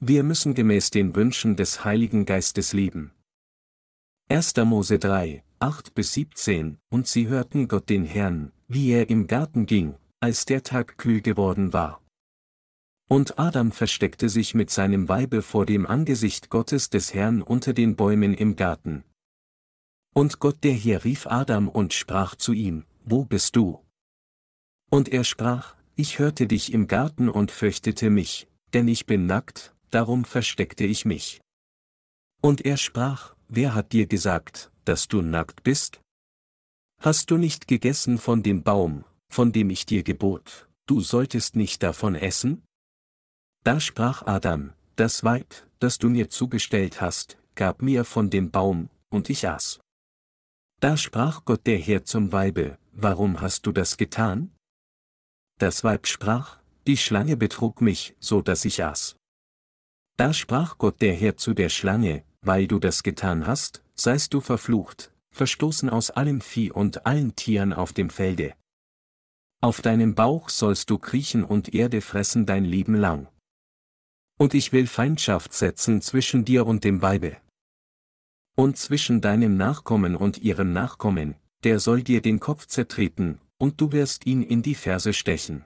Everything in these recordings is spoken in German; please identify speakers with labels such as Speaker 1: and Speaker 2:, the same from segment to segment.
Speaker 1: Wir müssen gemäß den Wünschen des Heiligen Geistes leben. 1. Mose 3, 8 bis 17, und sie hörten Gott den Herrn, wie er im Garten ging, als der Tag kühl geworden war. Und Adam versteckte sich mit seinem Weibe vor dem Angesicht Gottes des Herrn unter den Bäumen im Garten. Und Gott der Herr rief Adam und sprach zu ihm, Wo bist du? Und er sprach, Ich hörte dich im Garten und fürchtete mich, denn ich bin nackt, darum versteckte ich mich. Und er sprach, wer hat dir gesagt, dass du nackt bist? Hast du nicht gegessen von dem Baum, von dem ich dir gebot, du solltest nicht davon essen? Da sprach Adam, das Weib, das du mir zugestellt hast, gab mir von dem Baum, und ich aß. Da sprach Gott der Herr zum Weibe, warum hast du das getan? Das Weib sprach, die Schlange betrug mich, so dass ich aß. Da sprach Gott der Herr zu der Schlange, weil du das getan hast, seist du verflucht, verstoßen aus allem Vieh und allen Tieren auf dem Felde. Auf deinem Bauch sollst du kriechen und Erde fressen dein Leben lang. Und ich will Feindschaft setzen zwischen dir und dem Weibe. Und zwischen deinem Nachkommen und ihrem Nachkommen, der soll dir den Kopf zertreten, und du wirst ihn in die Ferse stechen.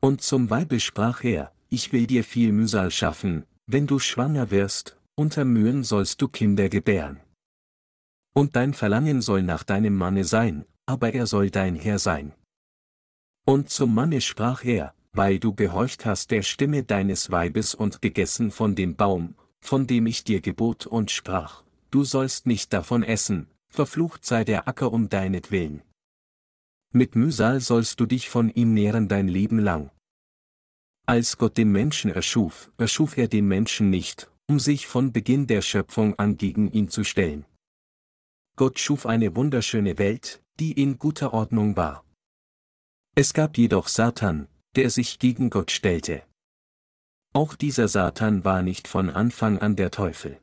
Speaker 1: Und zum Weibe sprach er, ich will dir viel Mühsal schaffen, wenn du schwanger wirst, unter Mühen sollst du Kinder gebären. Und dein Verlangen soll nach deinem Manne sein, aber er soll dein Herr sein. Und zum Manne sprach er, weil du gehorcht hast der Stimme deines Weibes und gegessen von dem Baum, von dem ich dir gebot und sprach, du sollst nicht davon essen, verflucht sei der Acker um deinetwillen. Mit Mühsal sollst du dich von ihm nähren dein Leben lang. Als Gott den Menschen erschuf, erschuf er den Menschen nicht, um sich von Beginn der Schöpfung an gegen ihn zu stellen. Gott schuf eine wunderschöne Welt, die in guter Ordnung war. Es gab jedoch Satan, der sich gegen Gott stellte. Auch dieser Satan war nicht von Anfang an der Teufel.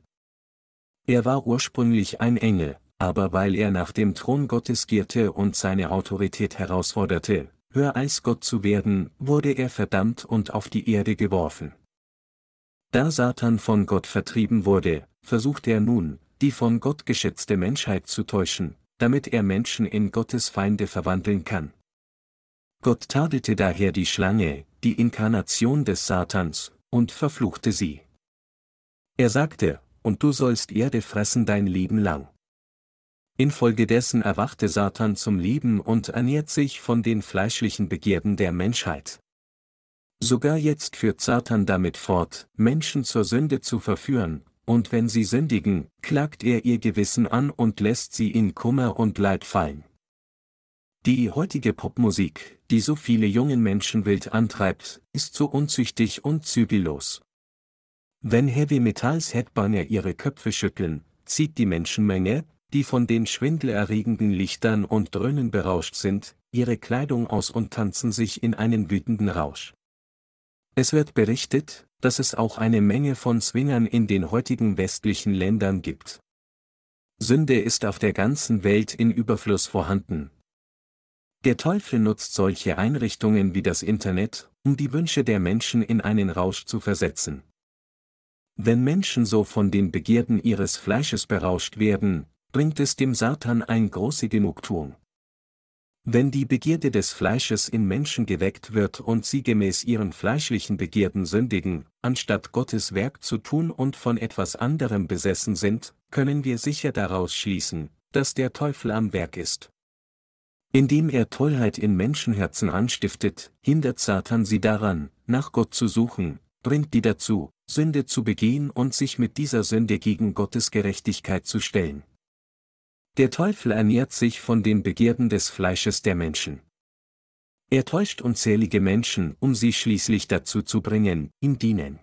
Speaker 1: Er war ursprünglich ein Engel, aber weil er nach dem Thron Gottes gierte und seine Autorität herausforderte, höher als Gott zu werden, wurde er verdammt und auf die Erde geworfen. Da Satan von Gott vertrieben wurde, versucht er nun, die von Gott geschätzte Menschheit zu täuschen, damit er Menschen in Gottes Feinde verwandeln kann. Gott tadelte daher die Schlange, die Inkarnation des Satans, und verfluchte sie. Er sagte, und du sollst Erde fressen dein Leben lang. Infolgedessen erwachte Satan zum Leben und ernährt sich von den fleischlichen Begierden der Menschheit. Sogar jetzt führt Satan damit fort, Menschen zur Sünde zu verführen, und wenn sie sündigen, klagt er ihr Gewissen an und lässt sie in Kummer und Leid fallen. Die heutige Popmusik, die so viele jungen Menschen wild antreibt, ist so unzüchtig und zügellos. Wenn Heavy Metals Headbanger ihre Köpfe schütteln, zieht die Menschenmenge, die von den schwindelerregenden Lichtern und Dröhnen berauscht sind, ihre Kleidung aus und tanzen sich in einen wütenden Rausch. Es wird berichtet, dass es auch eine Menge von Swingern in den heutigen westlichen Ländern gibt. Sünde ist auf der ganzen Welt in Überfluss vorhanden. Der Teufel nutzt solche Einrichtungen wie das Internet, um die Wünsche der Menschen in einen Rausch zu versetzen. Wenn Menschen so von den Begierden ihres Fleisches berauscht werden, bringt es dem Satan ein große Genugtuung. Wenn die Begierde des Fleisches in Menschen geweckt wird und sie gemäß ihren fleischlichen Begierden sündigen, anstatt Gottes Werk zu tun und von etwas anderem besessen sind, können wir sicher daraus schließen, dass der Teufel am Werk ist. Indem er Tollheit in Menschenherzen anstiftet, hindert Satan sie daran, nach Gott zu suchen, bringt die dazu, Sünde zu begehen und sich mit dieser Sünde gegen Gottes Gerechtigkeit zu stellen. Der Teufel ernährt sich von den Begierden des Fleisches der Menschen. Er täuscht unzählige Menschen, um sie schließlich dazu zu bringen, ihm dienen.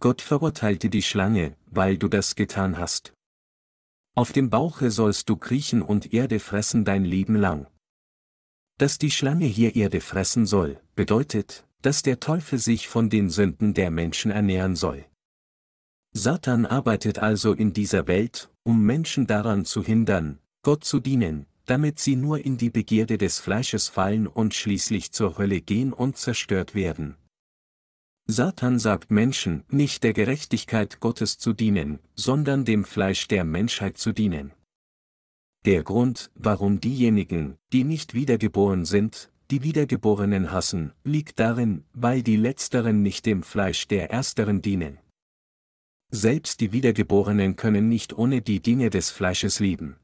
Speaker 1: Gott verurteilte die Schlange, weil du das getan hast. Auf dem Bauche sollst du kriechen und Erde fressen dein Leben lang. Dass die Schlange hier Erde fressen soll, bedeutet, dass der Teufel sich von den Sünden der Menschen ernähren soll. Satan arbeitet also in dieser Welt, um Menschen daran zu hindern, Gott zu dienen, damit sie nur in die Begierde des Fleisches fallen und schließlich zur Hölle gehen und zerstört werden. Satan sagt Menschen, nicht der Gerechtigkeit Gottes zu dienen, sondern dem Fleisch der Menschheit zu dienen. Der Grund, warum diejenigen, die nicht wiedergeboren sind, die Wiedergeborenen hassen, liegt darin, weil die Letzteren nicht dem Fleisch der Ersteren dienen. Selbst die Wiedergeborenen können nicht ohne die Dinge des Fleisches lieben.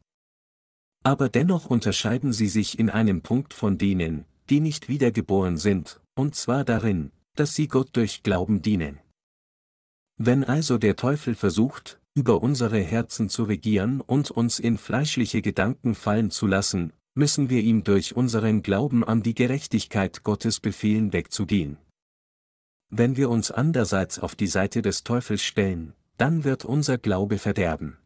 Speaker 1: Aber dennoch unterscheiden sie sich in einem Punkt von denen, die nicht wiedergeboren sind, und zwar darin, dass sie Gott durch Glauben dienen. Wenn also der Teufel versucht, über unsere Herzen zu regieren und uns in fleischliche Gedanken fallen zu lassen, müssen wir ihm durch unseren Glauben an die Gerechtigkeit Gottes befehlen wegzugehen. Wenn wir uns andererseits auf die Seite des Teufels stellen, dann wird unser Glaube verderben.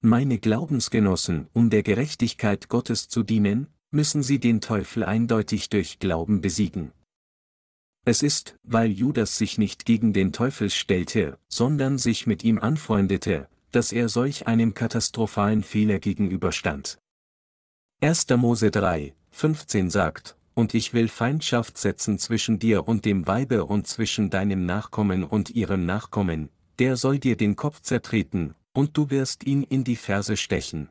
Speaker 1: Meine Glaubensgenossen, um der Gerechtigkeit Gottes zu dienen, müssen sie den Teufel eindeutig durch Glauben besiegen. Es ist, weil Judas sich nicht gegen den Teufel stellte, sondern sich mit ihm anfreundete, dass er solch einem katastrophalen Fehler gegenüberstand. 1. Mose 3, 15 sagt, Und ich will Feindschaft setzen zwischen dir und dem Weibe und zwischen deinem Nachkommen und ihrem Nachkommen, der soll dir den Kopf zertreten, und du wirst ihn in die Ferse stechen.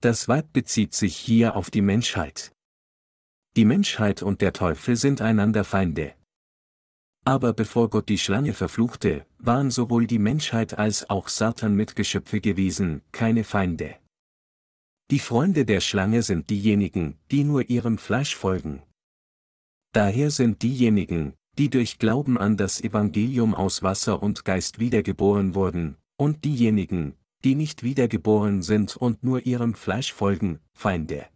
Speaker 1: Das Weib bezieht sich hier auf die Menschheit. Die Menschheit und der Teufel sind einander Feinde. Aber bevor Gott die Schlange verfluchte, waren sowohl die Menschheit als auch Satan Mitgeschöpfe gewesen, keine Feinde. Die Freunde der Schlange sind diejenigen, die nur ihrem Fleisch folgen. Daher sind diejenigen, die durch Glauben an das Evangelium aus Wasser und Geist wiedergeboren wurden, und diejenigen, die nicht wiedergeboren sind und nur ihrem Fleisch folgen, Feinde.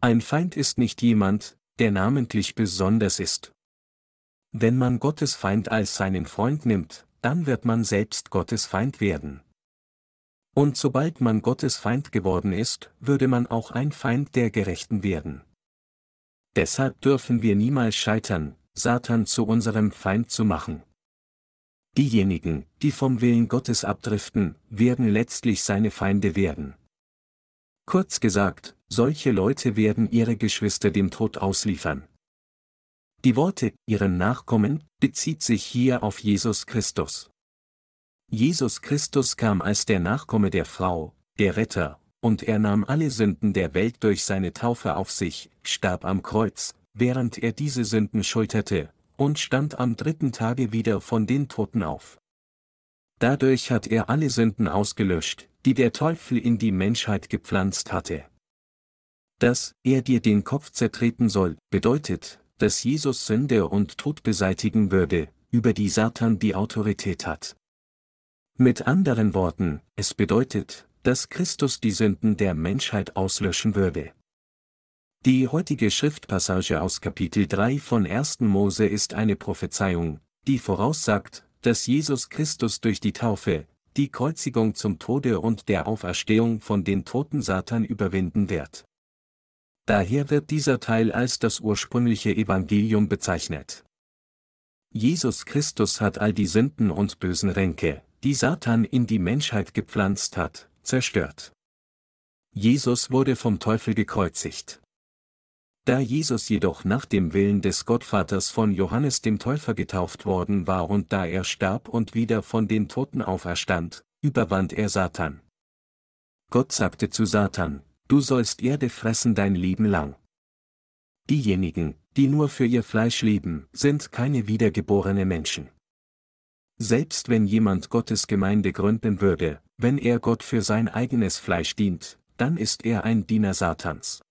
Speaker 1: Ein Feind ist nicht jemand, der namentlich besonders ist. Wenn man Gottes Feind als seinen Freund nimmt, dann wird man selbst Gottes Feind werden. Und sobald man Gottes Feind geworden ist, würde man auch ein Feind der Gerechten werden. Deshalb dürfen wir niemals scheitern, Satan zu unserem Feind zu machen. Diejenigen, die vom Willen Gottes abdriften, werden letztlich seine Feinde werden. Kurz gesagt, solche Leute werden ihre Geschwister dem Tod ausliefern. Die Worte, ihren Nachkommen, bezieht sich hier auf Jesus Christus. Jesus Christus kam als der Nachkomme der Frau, der Retter, und er nahm alle Sünden der Welt durch seine Taufe auf sich, starb am Kreuz, während er diese Sünden schulterte, und stand am dritten Tage wieder von den Toten auf. Dadurch hat er alle Sünden ausgelöscht, die der Teufel in die Menschheit gepflanzt hatte. Dass er dir den Kopf zertreten soll, bedeutet, dass Jesus Sünde und Tod beseitigen würde, über die Satan die Autorität hat. Mit anderen Worten, es bedeutet, dass Christus die Sünden der Menschheit auslöschen würde. Die heutige Schriftpassage aus Kapitel 3 von 1. Mose ist eine Prophezeiung, die voraussagt, dass Jesus Christus durch die Taufe, die Kreuzigung zum Tode und der Auferstehung von den Toten Satan überwinden wird. Daher wird dieser Teil als das ursprüngliche Evangelium bezeichnet. Jesus Christus hat all die Sünden und bösen Ränke, die Satan in die Menschheit gepflanzt hat, zerstört. Jesus wurde vom Teufel gekreuzigt. Da Jesus jedoch nach dem Willen des Gottvaters von Johannes dem Täufer getauft worden war und da er starb und wieder von den Toten auferstand, überwand er Satan. Gott sagte zu Satan, du sollst Erde fressen dein Leben lang. Diejenigen, die nur für ihr Fleisch leben, sind keine wiedergeborene Menschen. Selbst wenn jemand Gottes Gemeinde gründen würde, wenn er Gott für sein eigenes Fleisch dient, dann ist er ein Diener Satans.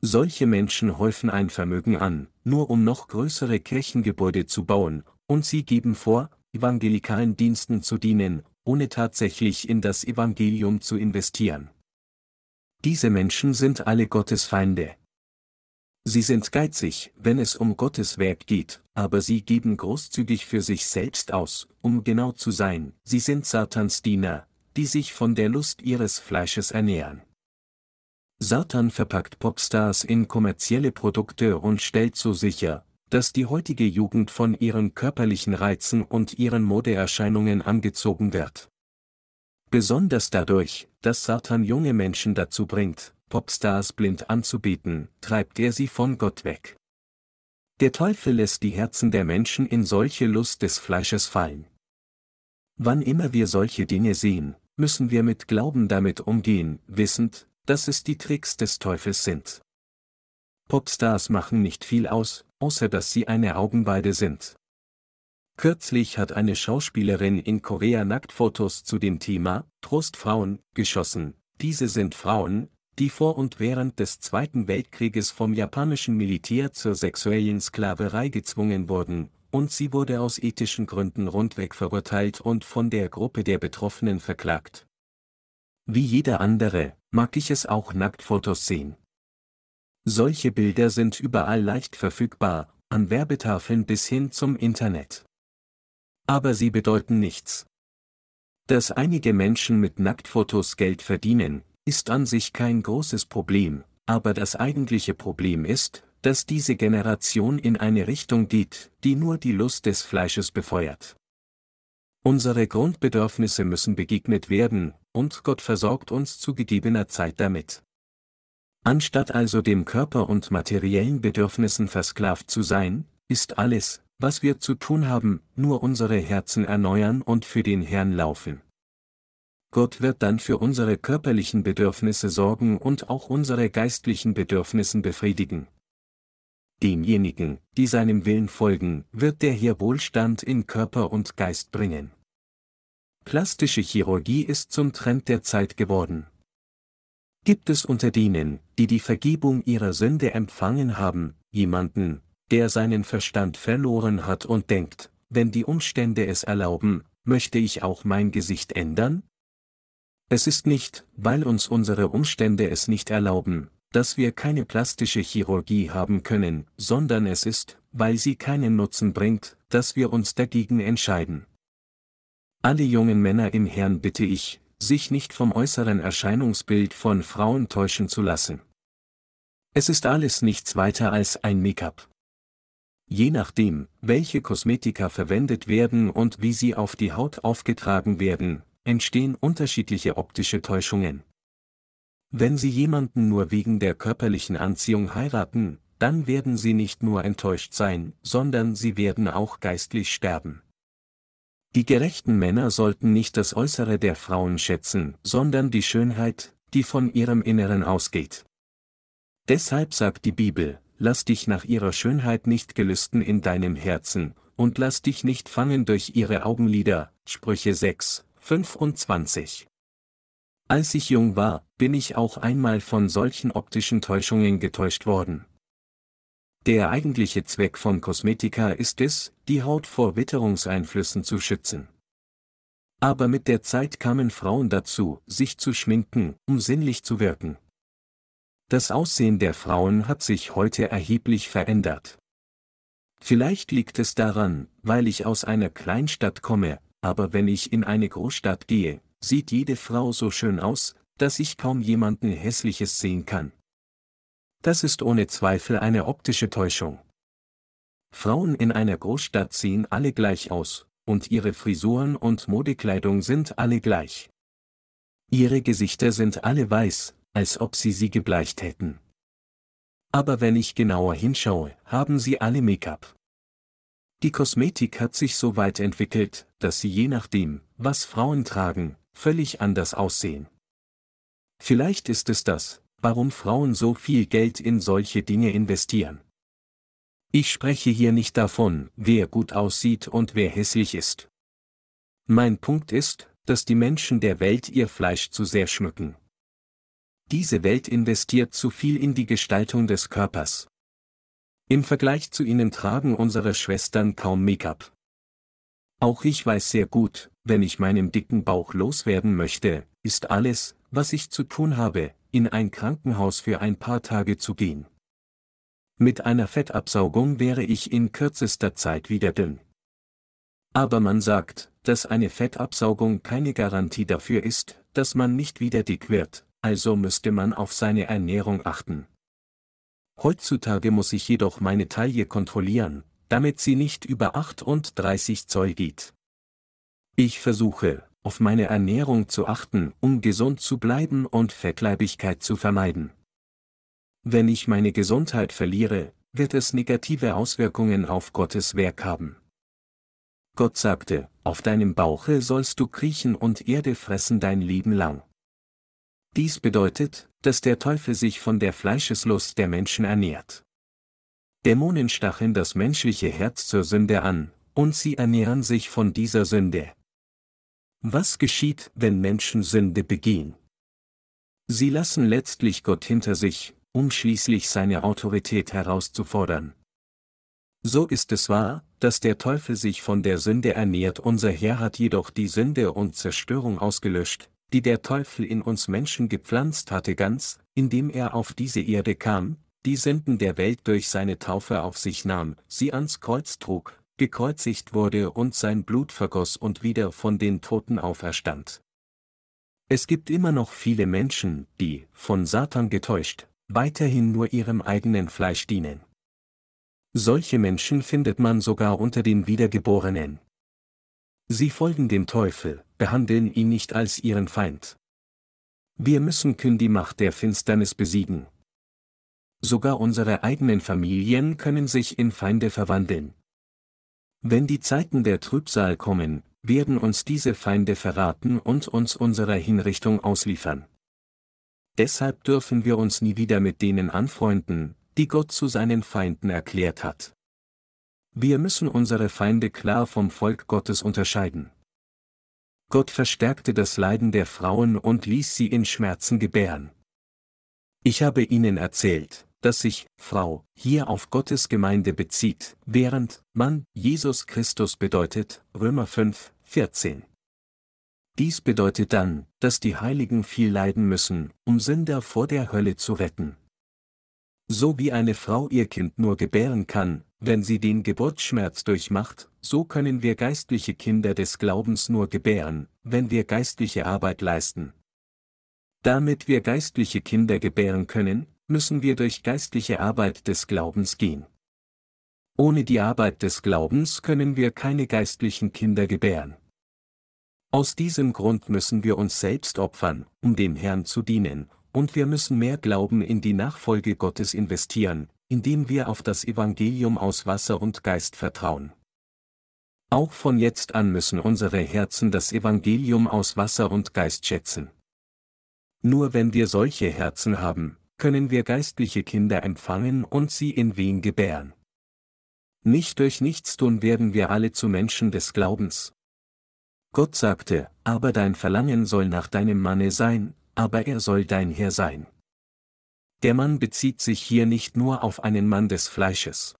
Speaker 1: Solche Menschen häufen ein Vermögen an, nur um noch größere Kirchengebäude zu bauen, und sie geben vor, evangelikalen Diensten zu dienen, ohne tatsächlich in das Evangelium zu investieren. Diese Menschen sind alle Gottes Feinde. Sie sind geizig, wenn es um Gottes Werk geht, aber sie geben großzügig für sich selbst aus, um genau zu sein, sie sind Satans Diener, die sich von der Lust ihres Fleisches ernähren. Satan verpackt Popstars in kommerzielle Produkte und stellt so sicher, dass die heutige Jugend von ihren körperlichen Reizen und ihren Modeerscheinungen angezogen wird. Besonders dadurch, dass Satan junge Menschen dazu bringt, Popstars blind anzubieten, treibt er sie von Gott weg. Der Teufel lässt die Herzen der Menschen in solche Lust des Fleisches fallen. Wann immer wir solche Dinge sehen, müssen wir mit Glauben damit umgehen, wissend, dass es die Tricks des Teufels sind. Popstars machen nicht viel aus, außer dass sie eine Augenweide sind. Kürzlich hat eine Schauspielerin in Korea Nacktfotos zu dem Thema Trostfrauen geschossen. Diese sind Frauen, die vor und während des Zweiten Weltkrieges vom japanischen Militär zur sexuellen Sklaverei gezwungen wurden, und sie wurde aus ethischen Gründen rundweg verurteilt und von der Gruppe der Betroffenen verklagt. Wie jeder andere, mag ich es auch Nacktfotos sehen. Solche Bilder sind überall leicht verfügbar, an Werbetafeln bis hin zum Internet. Aber sie bedeuten nichts. Dass einige Menschen mit Nacktfotos Geld verdienen, ist an sich kein großes Problem, aber das eigentliche Problem ist, dass diese Generation in eine Richtung geht, die nur die Lust des Fleisches befeuert. Unsere Grundbedürfnisse müssen begegnet werden, und Gott versorgt uns zu gegebener Zeit damit. Anstatt also dem Körper und materiellen Bedürfnissen versklavt zu sein, ist alles, was wir zu tun haben, nur unsere Herzen erneuern und für den Herrn laufen. Gott wird dann für unsere körperlichen Bedürfnisse sorgen und auch unsere geistlichen Bedürfnissen befriedigen. Demjenigen, die seinem Willen folgen, wird der hier Wohlstand in Körper und Geist bringen. Plastische Chirurgie ist zum Trend der Zeit geworden. Gibt es unter denen, die die Vergebung ihrer Sünde empfangen haben, jemanden, der seinen Verstand verloren hat und denkt, wenn die Umstände es erlauben, möchte ich auch mein Gesicht ändern? Es ist nicht, weil uns unsere Umstände es nicht erlauben, dass wir keine plastische Chirurgie haben können, sondern es ist, weil sie keinen Nutzen bringt, dass wir uns dagegen entscheiden. Alle jungen Männer im Herrn bitte ich, sich nicht vom äußeren Erscheinungsbild von Frauen täuschen zu lassen. Es ist alles nichts weiter als ein Make-up. Je nachdem, welche Kosmetika verwendet werden und wie sie auf die Haut aufgetragen werden, entstehen unterschiedliche optische Täuschungen. Wenn Sie jemanden nur wegen der körperlichen Anziehung heiraten, dann werden Sie nicht nur enttäuscht sein, sondern Sie werden auch geistlich sterben. Die gerechten Männer sollten nicht das Äußere der Frauen schätzen, sondern die Schönheit, die von ihrem Inneren ausgeht. Deshalb sagt die Bibel, lass dich nach ihrer Schönheit nicht gelüsten in deinem Herzen, und lass dich nicht fangen durch ihre Augenlider, Sprüche 6, 25. Als ich jung war, bin ich auch einmal von solchen optischen Täuschungen getäuscht worden. Der eigentliche Zweck von Kosmetika ist es, die Haut vor Witterungseinflüssen zu schützen. Aber mit der Zeit kamen Frauen dazu, sich zu schminken, um sinnlich zu wirken. Das Aussehen der Frauen hat sich heute erheblich verändert. Vielleicht liegt es daran, weil ich aus einer Kleinstadt komme, aber wenn ich in eine Großstadt gehe, sieht jede Frau so schön aus, dass ich kaum jemanden Hässliches sehen kann. Das ist ohne Zweifel eine optische Täuschung. Frauen in einer Großstadt sehen alle gleich aus, und ihre Frisuren und Modekleidung sind alle gleich. Ihre Gesichter sind alle weiß, als ob sie sie gebleicht hätten. Aber wenn ich genauer hinschaue, haben sie alle Make-up. Die Kosmetik hat sich so weit entwickelt, dass sie je nachdem, was Frauen tragen, völlig anders aussehen. Vielleicht ist es das, warum Frauen so viel Geld in solche Dinge investieren. Ich spreche hier nicht davon, wer gut aussieht und wer hässlich ist. Mein Punkt ist, dass die Menschen der Welt ihr Fleisch zu sehr schmücken. Diese Welt investiert zu viel in die Gestaltung des Körpers. Im Vergleich zu ihnen tragen unsere Schwestern kaum Make-up. Auch ich weiß sehr gut, wenn ich meinen dicken Bauch loswerden möchte, ist alles, was ich zu tun habe, in ein Krankenhaus für ein paar Tage zu gehen. Mit einer Fettabsaugung wäre ich in kürzester Zeit wieder dünn. Aber man sagt, dass eine Fettabsaugung keine Garantie dafür ist, dass man nicht wieder dick wird, also müsste man auf seine Ernährung achten. Heutzutage muss ich jedoch meine Taille kontrollieren, damit sie nicht über 38 Zoll geht. Ich versuche, auf meine Ernährung zu achten, um gesund zu bleiben und Fettleibigkeit zu vermeiden. Wenn ich meine Gesundheit verliere, wird es negative Auswirkungen auf Gottes Werk haben. Gott sagte, auf deinem Bauche sollst du kriechen und Erde fressen dein Leben lang. Dies bedeutet, dass der Teufel sich von der Fleischeslust der Menschen ernährt. Dämonen stacheln das menschliche Herz zur Sünde an, und sie ernähren sich von dieser Sünde. Was geschieht, wenn Menschen Sünde begehen? Sie lassen letztlich Gott hinter sich, um schließlich seine Autorität herauszufordern. So ist es wahr, dass der Teufel sich von der Sünde ernährt, unser Herr hat jedoch die Sünde und Zerstörung ausgelöscht, die der Teufel in uns Menschen gepflanzt hatte ganz, indem er auf diese Erde kam, die Sünden der Welt durch seine Taufe auf sich nahm, sie ans Kreuz trug, gekreuzigt wurde und sein Blut vergoss und wieder von den Toten auferstand. Es gibt immer noch viele Menschen, die, von Satan getäuscht, weiterhin nur ihrem eigenen Fleisch dienen. Solche Menschen findet man sogar unter den Wiedergeborenen. Sie folgen dem Teufel, behandeln ihn nicht als ihren Feind. Wir müssen Kün die Macht der Finsternis besiegen. Sogar unsere eigenen Familien können sich in Feinde verwandeln. Wenn die Zeiten der Trübsal kommen, werden uns diese Feinde verraten und uns unserer Hinrichtung ausliefern. Deshalb dürfen wir uns nie wieder mit denen anfreunden, die Gott zu seinen Feinden erklärt hat. Wir müssen unsere Feinde klar vom Volk Gottes unterscheiden. Gott verstärkte das Leiden der Frauen und ließ sie in Schmerzen gebären. Ich habe ihnen erzählt, dass sich Frau hier auf Gottes Gemeinde bezieht, während Mann Jesus Christus bedeutet, Römer 5, 14. Dies bedeutet dann, dass die Heiligen viel leiden müssen, um Sünder vor der Hölle zu retten. So wie eine Frau ihr Kind nur gebären kann, wenn sie den Geburtsschmerz durchmacht, so können wir geistliche Kinder des Glaubens nur gebären, wenn wir geistliche Arbeit leisten. Damit wir geistliche Kinder gebären können, müssen wir durch geistliche Arbeit des Glaubens gehen. Ohne die Arbeit des Glaubens können wir keine geistlichen Kinder gebären. Aus diesem Grund müssen wir uns selbst opfern, um dem Herrn zu dienen, und wir müssen mehr Glauben in die Nachfolge Gottes investieren, indem wir auf das Evangelium aus Wasser und Geist vertrauen. Auch von jetzt an müssen unsere Herzen das Evangelium aus Wasser und Geist schätzen. Nur wenn wir solche Herzen haben, können wir geistliche Kinder empfangen und sie in Wehen gebären. Nicht durch Nichtstun werden wir alle zu Menschen des Glaubens. Gott sagte, aber dein Verlangen soll nach deinem Manne sein, aber er soll dein Herr sein. Der Mann bezieht sich hier nicht nur auf einen Mann des Fleisches.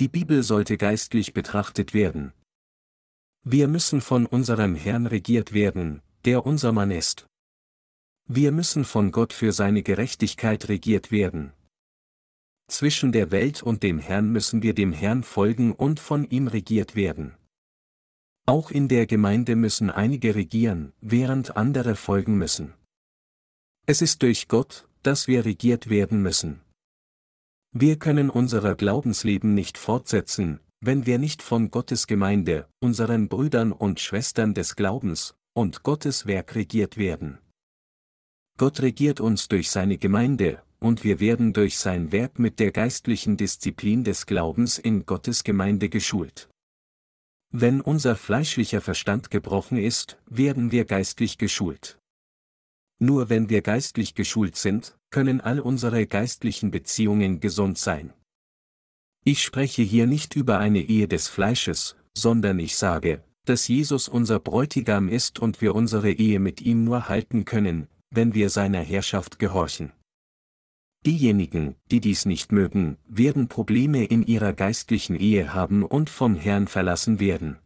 Speaker 1: Die Bibel sollte geistlich betrachtet werden. Wir müssen von unserem Herrn regiert werden, der unser Mann ist. Wir müssen von Gott für seine Gerechtigkeit regiert werden. Zwischen der Welt und dem Herrn müssen wir dem Herrn folgen und von ihm regiert werden. Auch in der Gemeinde müssen einige regieren, während andere folgen müssen. Es ist durch Gott, dass wir regiert werden müssen. Wir können unser Glaubensleben nicht fortsetzen, wenn wir nicht von Gottes Gemeinde, unseren Brüdern und Schwestern des Glaubens, und Gottes Werk regiert werden. Gott regiert uns durch seine Gemeinde, und wir werden durch sein Werk mit der geistlichen Disziplin des Glaubens in Gottes Gemeinde geschult. Wenn unser fleischlicher Verstand gebrochen ist, werden wir geistlich geschult. Nur wenn wir geistlich geschult sind, können all unsere geistlichen Beziehungen gesund sein. Ich spreche hier nicht über eine Ehe des Fleisches, sondern ich sage, dass Jesus unser Bräutigam ist und wir unsere Ehe mit ihm nur halten können, wenn wir seiner Herrschaft gehorchen. Diejenigen, die dies nicht mögen, werden Probleme in ihrer geistlichen Ehe haben und vom Herrn verlassen werden.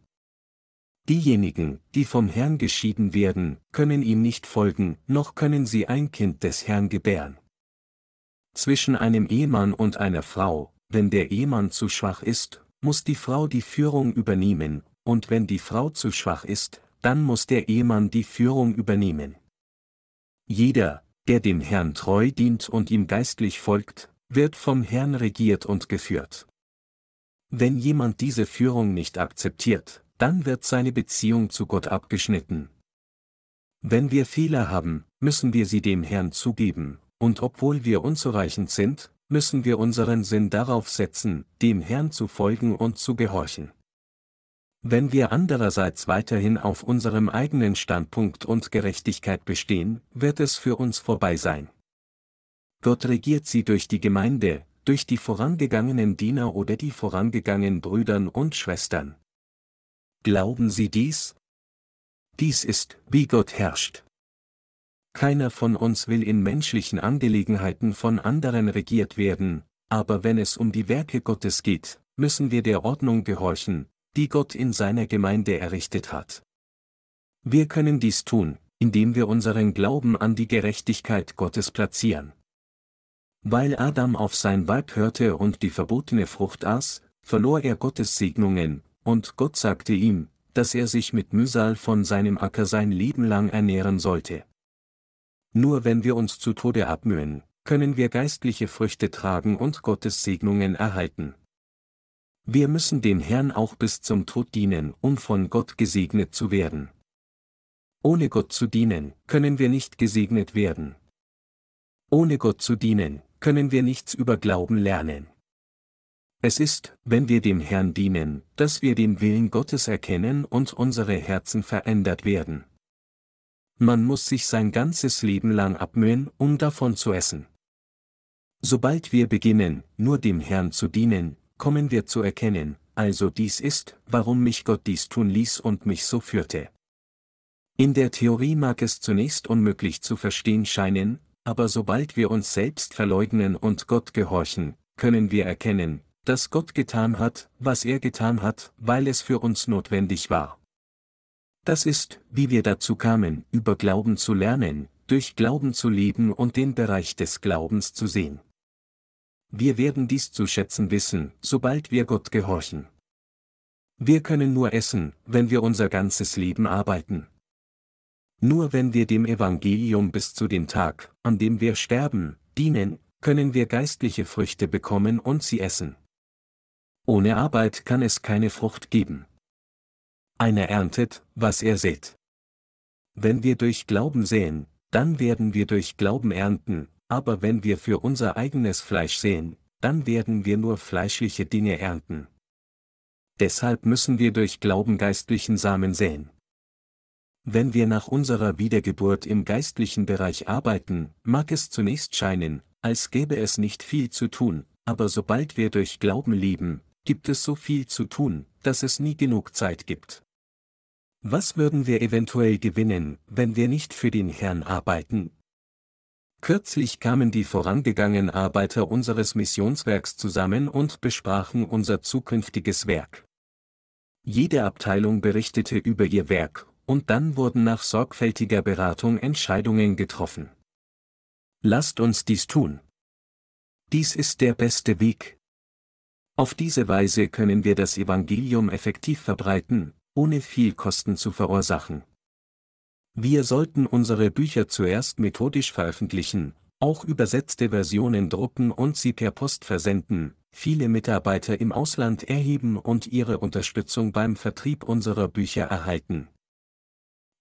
Speaker 1: Diejenigen, die vom Herrn geschieden werden, können ihm nicht folgen, noch können sie ein Kind des Herrn gebären. Zwischen einem Ehemann und einer Frau, wenn der Ehemann zu schwach ist, muss die Frau die Führung übernehmen, und wenn die Frau zu schwach ist, dann muss der Ehemann die Führung übernehmen. Jeder, der dem Herrn treu dient und ihm geistlich folgt, wird vom Herrn regiert und geführt. Wenn jemand diese Führung nicht akzeptiert, dann wird seine Beziehung zu Gott abgeschnitten. Wenn wir Fehler haben, müssen wir sie dem Herrn zugeben, und obwohl wir unzureichend sind, müssen wir unseren Sinn darauf setzen, dem Herrn zu folgen und zu gehorchen. Wenn wir andererseits weiterhin auf unserem eigenen Standpunkt und Gerechtigkeit bestehen, wird es für uns vorbei sein. Gott regiert sie durch die Gemeinde, durch die vorangegangenen Diener oder die vorangegangenen Brüdern und Schwestern. Glauben Sie dies? Dies ist, wie Gott herrscht. Keiner von uns will in menschlichen Angelegenheiten von anderen regiert werden, aber wenn es um die Werke Gottes geht, müssen wir der Ordnung gehorchen, die Gott in seiner Gemeinde errichtet hat. Wir können dies tun, indem wir unseren Glauben an die Gerechtigkeit Gottes platzieren. Weil Adam auf sein Weib hörte und die verbotene Frucht aß, verlor er Gottes Segnungen, und Gott sagte ihm, dass er sich mit Mühsal von seinem Acker sein Leben lang ernähren sollte. Nur wenn wir uns zu Tode abmühen, können wir geistliche Früchte tragen und Gottes Segnungen erhalten. Wir müssen dem Herrn auch bis zum Tod dienen, um von Gott gesegnet zu werden. Ohne Gott zu dienen, können wir nicht gesegnet werden. Ohne Gott zu dienen, können wir nichts über Glauben lernen. Es ist, wenn wir dem Herrn dienen, dass wir den Willen Gottes erkennen und unsere Herzen verändert werden. Man muss sich sein ganzes Leben lang abmühen, um davon zu essen. Sobald wir beginnen, nur dem Herrn zu dienen, kommen wir zu erkennen, also dies ist, warum mich Gott dies tun ließ und mich so führte. In der Theorie mag es zunächst unmöglich zu verstehen scheinen, aber sobald wir uns selbst verleugnen und Gott gehorchen, können wir erkennen, dass Gott getan hat, was er getan hat, weil es für uns notwendig war. Das ist, wie wir dazu kamen, über Glauben zu lernen, durch Glauben zu leben und den Bereich des Glaubens zu sehen. Wir werden dies zu schätzen wissen, sobald wir Gott gehorchen. Wir können nur essen, wenn wir unser ganzes Leben arbeiten. Nur wenn wir dem Evangelium bis zu dem Tag, an dem wir sterben, dienen, können wir geistliche Früchte bekommen und sie essen. Ohne Arbeit kann es keine Frucht geben. Einer erntet, was er sät. Wenn wir durch Glauben säen, dann werden wir durch Glauben ernten, aber wenn wir für unser eigenes Fleisch säen, dann werden wir nur fleischliche Dinge ernten. Deshalb müssen wir durch Glauben geistlichen Samen säen. Wenn wir nach unserer Wiedergeburt im geistlichen Bereich arbeiten, mag es zunächst scheinen, als gäbe es nicht viel zu tun, aber sobald wir durch Glauben leben, gibt es so viel zu tun, dass es nie genug Zeit gibt. Was würden wir eventuell gewinnen, wenn wir nicht für den Herrn arbeiten? Kürzlich kamen die vorangegangenen Arbeiter unseres Missionswerks zusammen und besprachen unser zukünftiges Werk. Jede Abteilung berichtete über ihr Werk, und dann wurden nach sorgfältiger Beratung Entscheidungen getroffen. Lasst uns dies tun. Dies ist der beste Weg. Auf diese Weise können wir das Evangelium effektiv verbreiten, ohne viel Kosten zu verursachen. Wir sollten unsere Bücher zuerst methodisch veröffentlichen, auch übersetzte Versionen drucken und sie per Post versenden, viele Mitarbeiter im Ausland erheben und ihre Unterstützung beim Vertrieb unserer Bücher erhalten.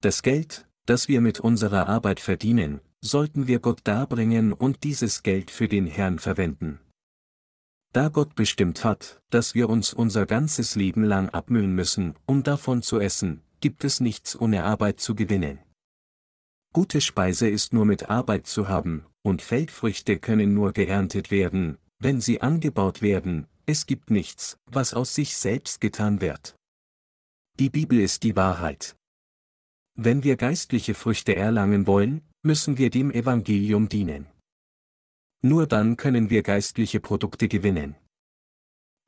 Speaker 1: Das Geld, das wir mit unserer Arbeit verdienen, sollten wir Gott darbringen und dieses Geld für den Herrn verwenden. Da Gott bestimmt hat, dass wir uns unser ganzes Leben lang abmühen müssen, um davon zu essen, gibt es nichts ohne Arbeit zu gewinnen. Gute Speise ist nur mit Arbeit zu haben, und Feldfrüchte können nur geerntet werden, wenn sie angebaut werden, es gibt nichts, was aus sich selbst getan wird. Die Bibel ist die Wahrheit. Wenn wir geistliche Früchte erlangen wollen, müssen wir dem Evangelium dienen. Nur dann können wir geistliche Produkte gewinnen.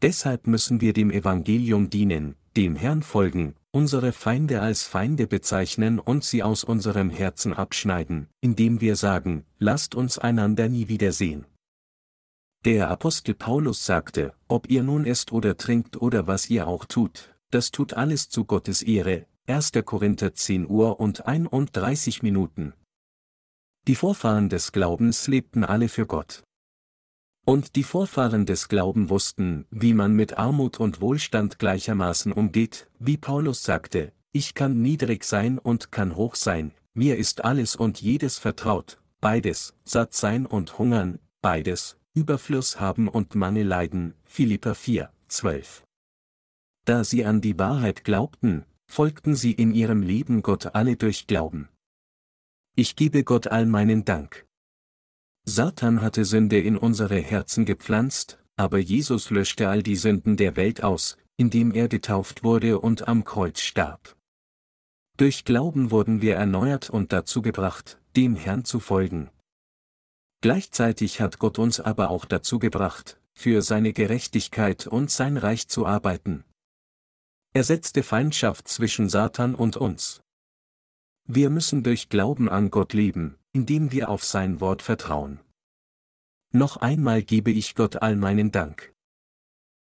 Speaker 1: Deshalb müssen wir dem Evangelium dienen, dem Herrn folgen, unsere Feinde als Feinde bezeichnen und sie aus unserem Herzen abschneiden, indem wir sagen, lasst uns einander nie wiedersehen. Der Apostel Paulus sagte, ob ihr nun esst oder trinkt oder was ihr auch tut, das tut alles zu Gottes Ehre. 1. Korinther 10 Uhr und 31 Minuten. Die Vorfahren des Glaubens lebten alle für Gott. Und die Vorfahren des Glauben wussten, wie man mit Armut und Wohlstand gleichermaßen umgeht, wie Paulus sagte, ich kann niedrig sein und kann hoch sein, mir ist alles und jedes vertraut, beides, satt sein und hungern, beides, Überfluss haben und Mangel leiden, Philippa 4, 12. Da sie an die Wahrheit glaubten, folgten sie in ihrem Leben Gott alle durch Glauben. Ich gebe Gott all meinen Dank. Satan hatte Sünde in unsere Herzen gepflanzt, aber Jesus löschte all die Sünden der Welt aus, indem er getauft wurde und am Kreuz starb. Durch Glauben wurden wir erneuert und dazu gebracht, dem Herrn zu folgen. Gleichzeitig hat Gott uns aber auch dazu gebracht, für seine Gerechtigkeit und sein Reich zu arbeiten. Er setzte Feindschaft zwischen Satan und uns. Wir müssen durch Glauben an Gott leben, indem wir auf sein Wort vertrauen. Noch einmal gebe ich Gott all meinen Dank.